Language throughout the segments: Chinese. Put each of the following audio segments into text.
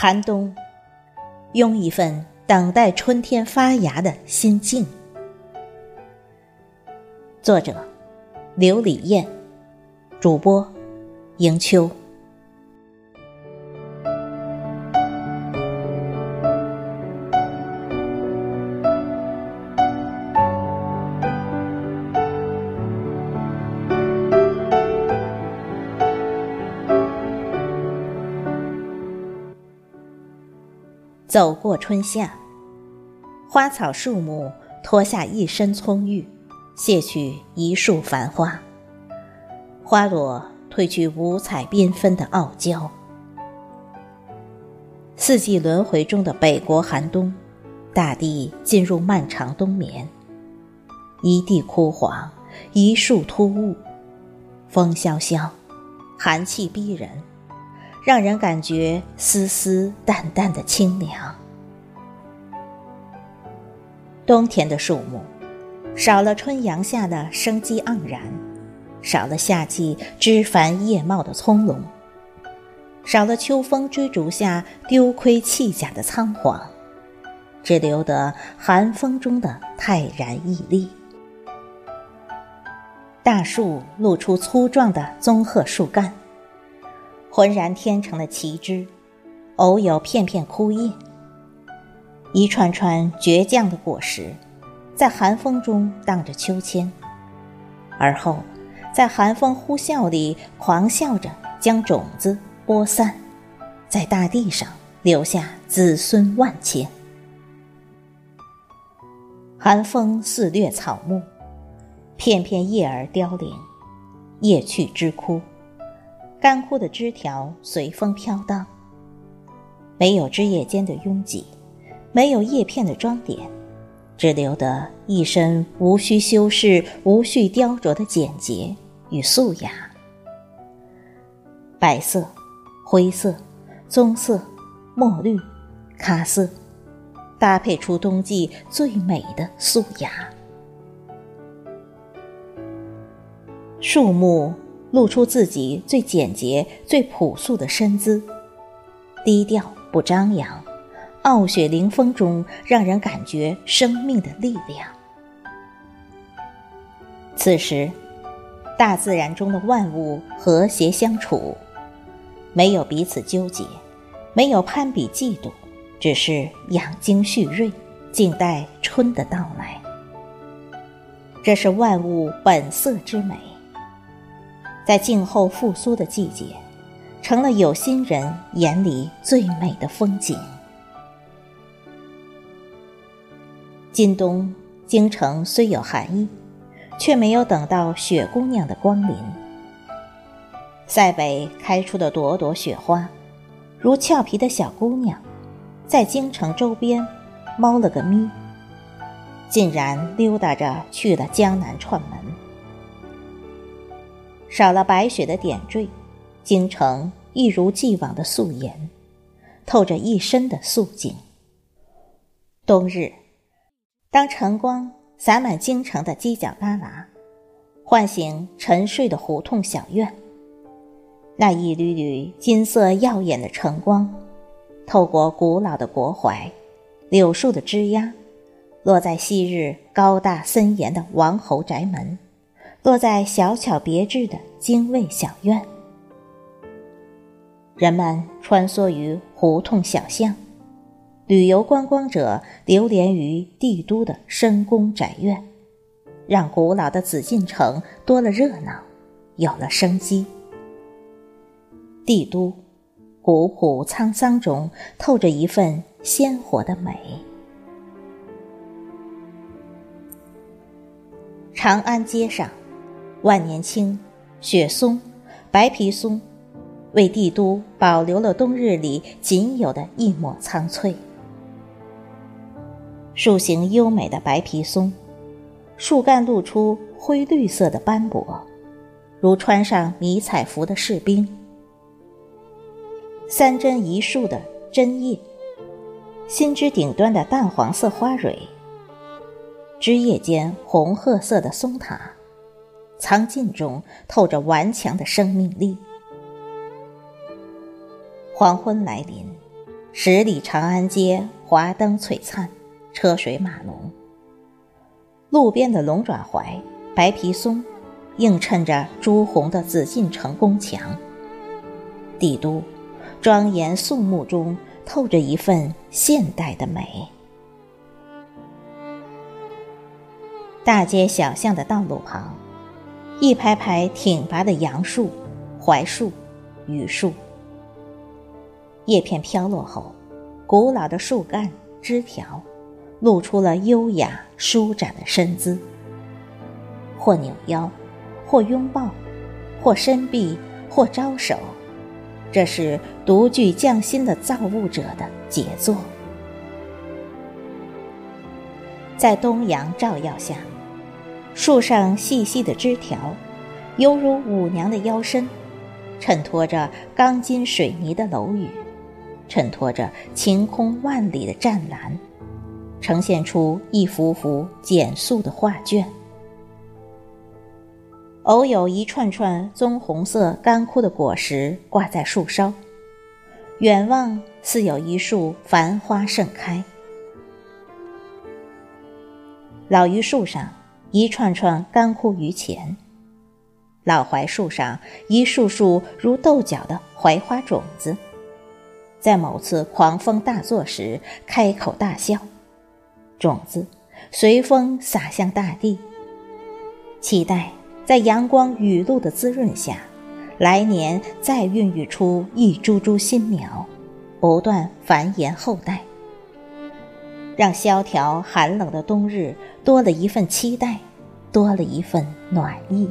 寒冬，拥一份等待春天发芽的心境。作者：刘李艳，主播：迎秋。走过春夏，花草树木脱下一身葱郁，卸去一束繁花。花朵褪去五彩缤纷的傲娇。四季轮回中的北国寒冬，大地进入漫长冬眠。一地枯黄，一树突兀，风萧萧，寒气逼人。让人感觉丝丝淡淡的清凉。冬天的树木，少了春阳下的生机盎然，少了夏季枝繁叶茂的葱茏，少了秋风追逐下丢盔弃甲的仓皇，只留得寒风中的泰然屹立。大树露出粗壮的棕褐树干。浑然天成的旗帜，偶有片片枯叶。一串串倔强的果实，在寒风中荡着秋千，而后在寒风呼啸里狂笑着将种子播散，在大地上留下子孙万千。寒风肆虐草木，片片叶儿凋零，叶去枝枯。干枯的枝条随风飘荡，没有枝叶间的拥挤，没有叶片的装点，只留得一身无需修饰、无需雕琢的简洁与素雅。白色、灰色、棕色、墨绿、咖色，搭配出冬季最美的素雅。树木。露出自己最简洁、最朴素的身姿，低调不张扬，傲雪凌风中让人感觉生命的力量。此时，大自然中的万物和谐相处，没有彼此纠结，没有攀比嫉妒，只是养精蓄锐，静待春的到来。这是万物本色之美。在静候复苏的季节，成了有心人眼里最美的风景。今冬京城虽有寒意，却没有等到雪姑娘的光临。塞北开出的朵朵雪花，如俏皮的小姑娘，在京城周边猫了个咪，竟然溜达着去了江南串门。少了白雪的点缀，京城一如既往的素颜，透着一身的素净。冬日，当晨光洒满京城的犄角旮旯，唤醒沉睡的胡同小院，那一缕缕金色耀眼的晨光，透过古老的国槐、柳树的枝桠，落在昔日高大森严的王侯宅门。落在小巧别致的精卫小院，人们穿梭于胡同小巷，旅游观光者流连于帝都的深宫宅院，让古老的紫禁城多了热闹，有了生机。帝都古朴沧桑中透着一份鲜活的美。长安街上。万年青、雪松、白皮松，为帝都保留了冬日里仅有的一抹苍翠。树形优美的白皮松，树干露出灰绿色的斑驳，如穿上迷彩服的士兵。三针一树的针叶，新枝顶端的淡黄色花蕊，枝叶间红褐色的松塔。苍劲中透着顽强的生命力。黄昏来临，十里长安街，华灯璀璨，车水马龙。路边的龙爪槐、白皮松，映衬着朱红的紫禁城宫墙。帝都，庄严肃穆中透着一份现代的美。大街小巷的道路旁，一排排挺拔的杨树、槐树、榆树。叶片飘落后，古老的树干、枝条，露出了优雅舒展的身姿。或扭腰，或拥抱，或伸臂，或招手，这是独具匠心的造物者的杰作。在东阳照耀下，树上细细的枝条，犹如舞娘的腰身，衬托着钢筋水泥的楼宇。衬托着晴空万里的湛蓝，呈现出一幅幅简素的画卷。偶有一串串棕红色干枯的果实挂在树梢，远望似有一树繁花盛开。老榆树上一串串干枯榆钱，老槐树上一束束如豆角的槐花种子。在某次狂风大作时，开口大笑，种子随风洒向大地。期待在阳光雨露的滋润下，来年再孕育出一株株新苗，不断繁衍后代，让萧条寒冷的冬日多了一份期待，多了一份暖意。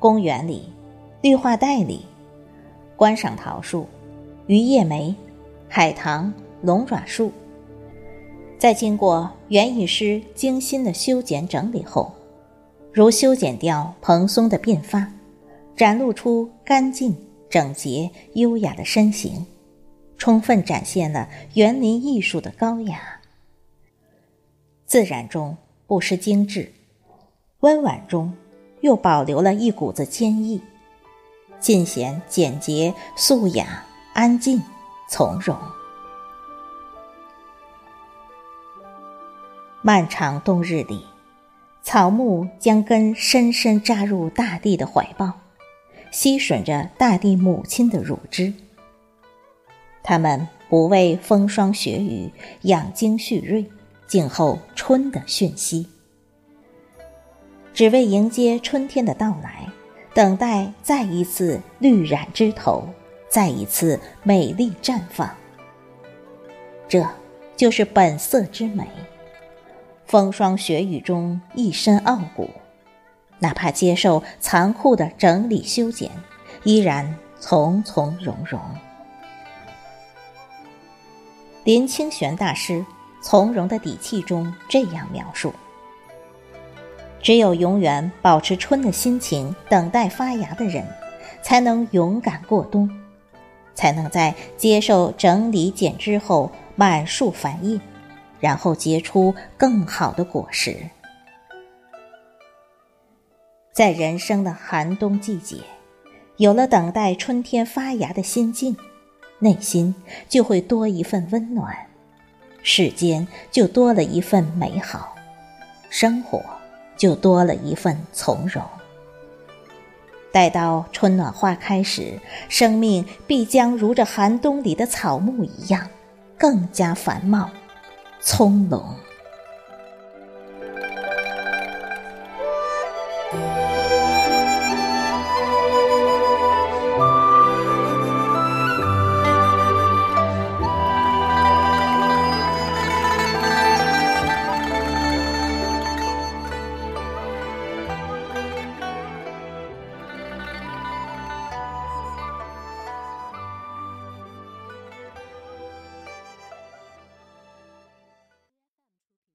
公园里，绿化带里。观赏桃树、榆叶梅、海棠、龙爪树，在经过园艺师精心的修剪整理后，如修剪掉蓬松的鬓发，展露出干净、整洁、优雅的身形，充分展现了园林艺术的高雅。自然中不失精致，温婉中又保留了一股子坚毅。尽显简洁、素雅、安静、从容。漫长冬日里，草木将根深深扎入大地的怀抱，吸吮着大地母亲的乳汁。他们不为风霜雪雨养精蓄锐，静候春的讯息，只为迎接春天的到来。等待再一次绿染枝头，再一次美丽绽放。这就是本色之美。风霜雪雨中一身傲骨，哪怕接受残酷的整理修剪，依然从从容容。林清玄大师从容的底气中这样描述。只有永远保持春的心情，等待发芽的人，才能勇敢过冬，才能在接受整理剪枝后满树繁叶，然后结出更好的果实。在人生的寒冬季节，有了等待春天发芽的心境，内心就会多一份温暖，世间就多了一份美好，生活。就多了一份从容。待到春暖花开时，生命必将如这寒冬里的草木一样，更加繁茂、葱茏。